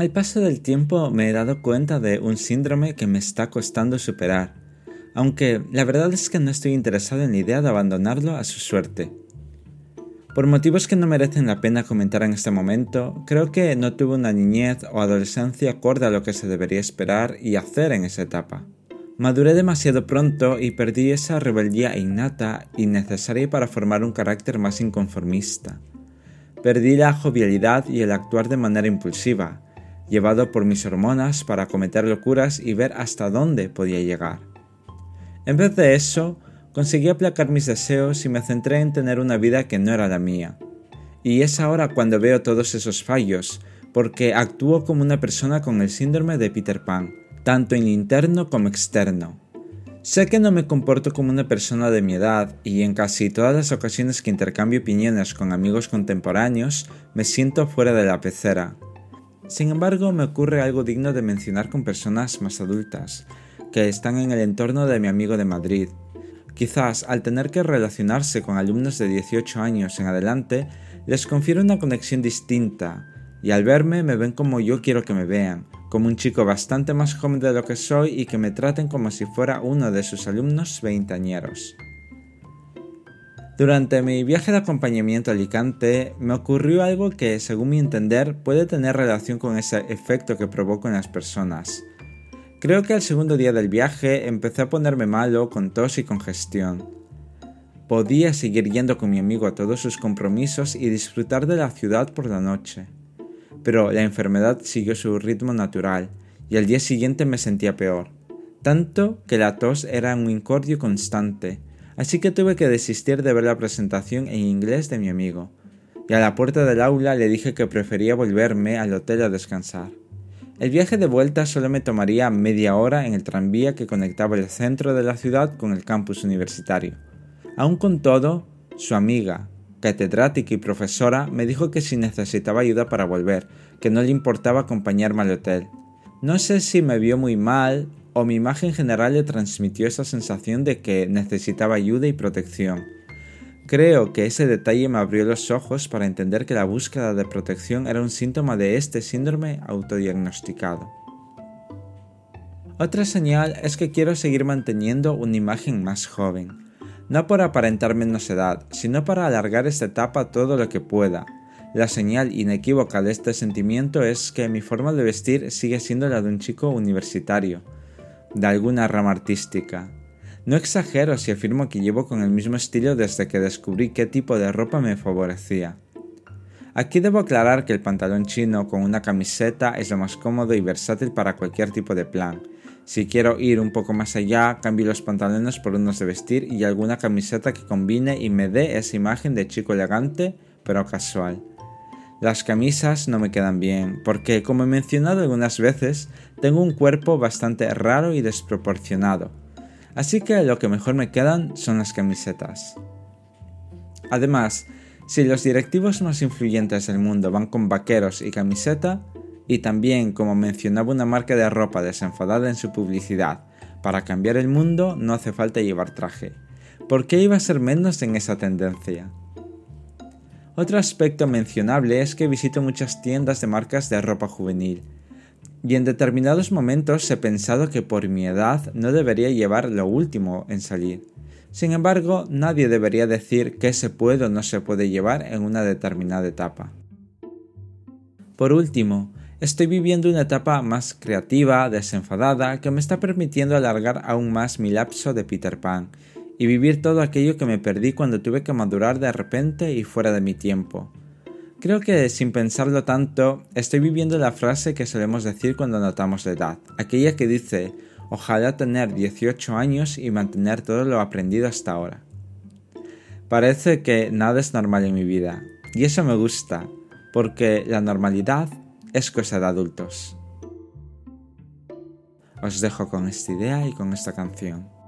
Con el paso del tiempo me he dado cuenta de un síndrome que me está costando superar, aunque la verdad es que no estoy interesado en la idea de abandonarlo a su suerte. Por motivos que no merecen la pena comentar en este momento, creo que no tuve una niñez o adolescencia acorde a lo que se debería esperar y hacer en esa etapa. Maduré demasiado pronto y perdí esa rebeldía innata y necesaria para formar un carácter más inconformista. Perdí la jovialidad y el actuar de manera impulsiva, llevado por mis hormonas para cometer locuras y ver hasta dónde podía llegar. En vez de eso, Conseguí aplacar mis deseos y me centré en tener una vida que no era la mía. Y es ahora cuando veo todos esos fallos, porque actúo como una persona con el síndrome de Peter Pan, tanto en interno como externo. Sé que no me comporto como una persona de mi edad y en casi todas las ocasiones que intercambio opiniones con amigos contemporáneos me siento fuera de la pecera. Sin embargo, me ocurre algo digno de mencionar con personas más adultas, que están en el entorno de mi amigo de Madrid, Quizás al tener que relacionarse con alumnos de 18 años en adelante, les confiere una conexión distinta, y al verme me ven como yo quiero que me vean, como un chico bastante más joven de lo que soy y que me traten como si fuera uno de sus alumnos veinteañeros. Durante mi viaje de acompañamiento a Alicante me ocurrió algo que, según mi entender, puede tener relación con ese efecto que provoco en las personas. Creo que al segundo día del viaje empecé a ponerme malo con tos y congestión. Podía seguir yendo con mi amigo a todos sus compromisos y disfrutar de la ciudad por la noche. Pero la enfermedad siguió su ritmo natural y al día siguiente me sentía peor. Tanto que la tos era un incordio constante, así que tuve que desistir de ver la presentación en inglés de mi amigo. Y a la puerta del aula le dije que prefería volverme al hotel a descansar. El viaje de vuelta solo me tomaría media hora en el tranvía que conectaba el centro de la ciudad con el campus universitario. Aun con todo, su amiga, catedrática y profesora, me dijo que si necesitaba ayuda para volver, que no le importaba acompañarme al hotel. No sé si me vio muy mal o mi imagen general le transmitió esa sensación de que necesitaba ayuda y protección. Creo que ese detalle me abrió los ojos para entender que la búsqueda de protección era un síntoma de este síndrome autodiagnosticado. Otra señal es que quiero seguir manteniendo una imagen más joven, no por aparentar menos edad, sino para alargar esta etapa todo lo que pueda. La señal inequívoca de este sentimiento es que mi forma de vestir sigue siendo la de un chico universitario, de alguna rama artística, no exagero si afirmo que llevo con el mismo estilo desde que descubrí qué tipo de ropa me favorecía. Aquí debo aclarar que el pantalón chino con una camiseta es lo más cómodo y versátil para cualquier tipo de plan. Si quiero ir un poco más allá, cambio los pantalones por unos de vestir y alguna camiseta que combine y me dé esa imagen de chico elegante pero casual. Las camisas no me quedan bien, porque como he mencionado algunas veces, tengo un cuerpo bastante raro y desproporcionado, Así que lo que mejor me quedan son las camisetas. Además, si los directivos más influyentes del mundo van con vaqueros y camiseta, y también como mencionaba una marca de ropa desenfadada en su publicidad, para cambiar el mundo no hace falta llevar traje. ¿Por qué iba a ser menos en esa tendencia? Otro aspecto mencionable es que visito muchas tiendas de marcas de ropa juvenil, y en determinados momentos he pensado que por mi edad no debería llevar lo último en salir. Sin embargo, nadie debería decir qué se puede o no se puede llevar en una determinada etapa. Por último, estoy viviendo una etapa más creativa, desenfadada, que me está permitiendo alargar aún más mi lapso de Peter Pan y vivir todo aquello que me perdí cuando tuve que madurar de repente y fuera de mi tiempo. Creo que sin pensarlo tanto, estoy viviendo la frase que solemos decir cuando notamos la edad, aquella que dice, ojalá tener 18 años y mantener todo lo aprendido hasta ahora. Parece que nada es normal en mi vida, y eso me gusta, porque la normalidad es cosa de adultos. Os dejo con esta idea y con esta canción.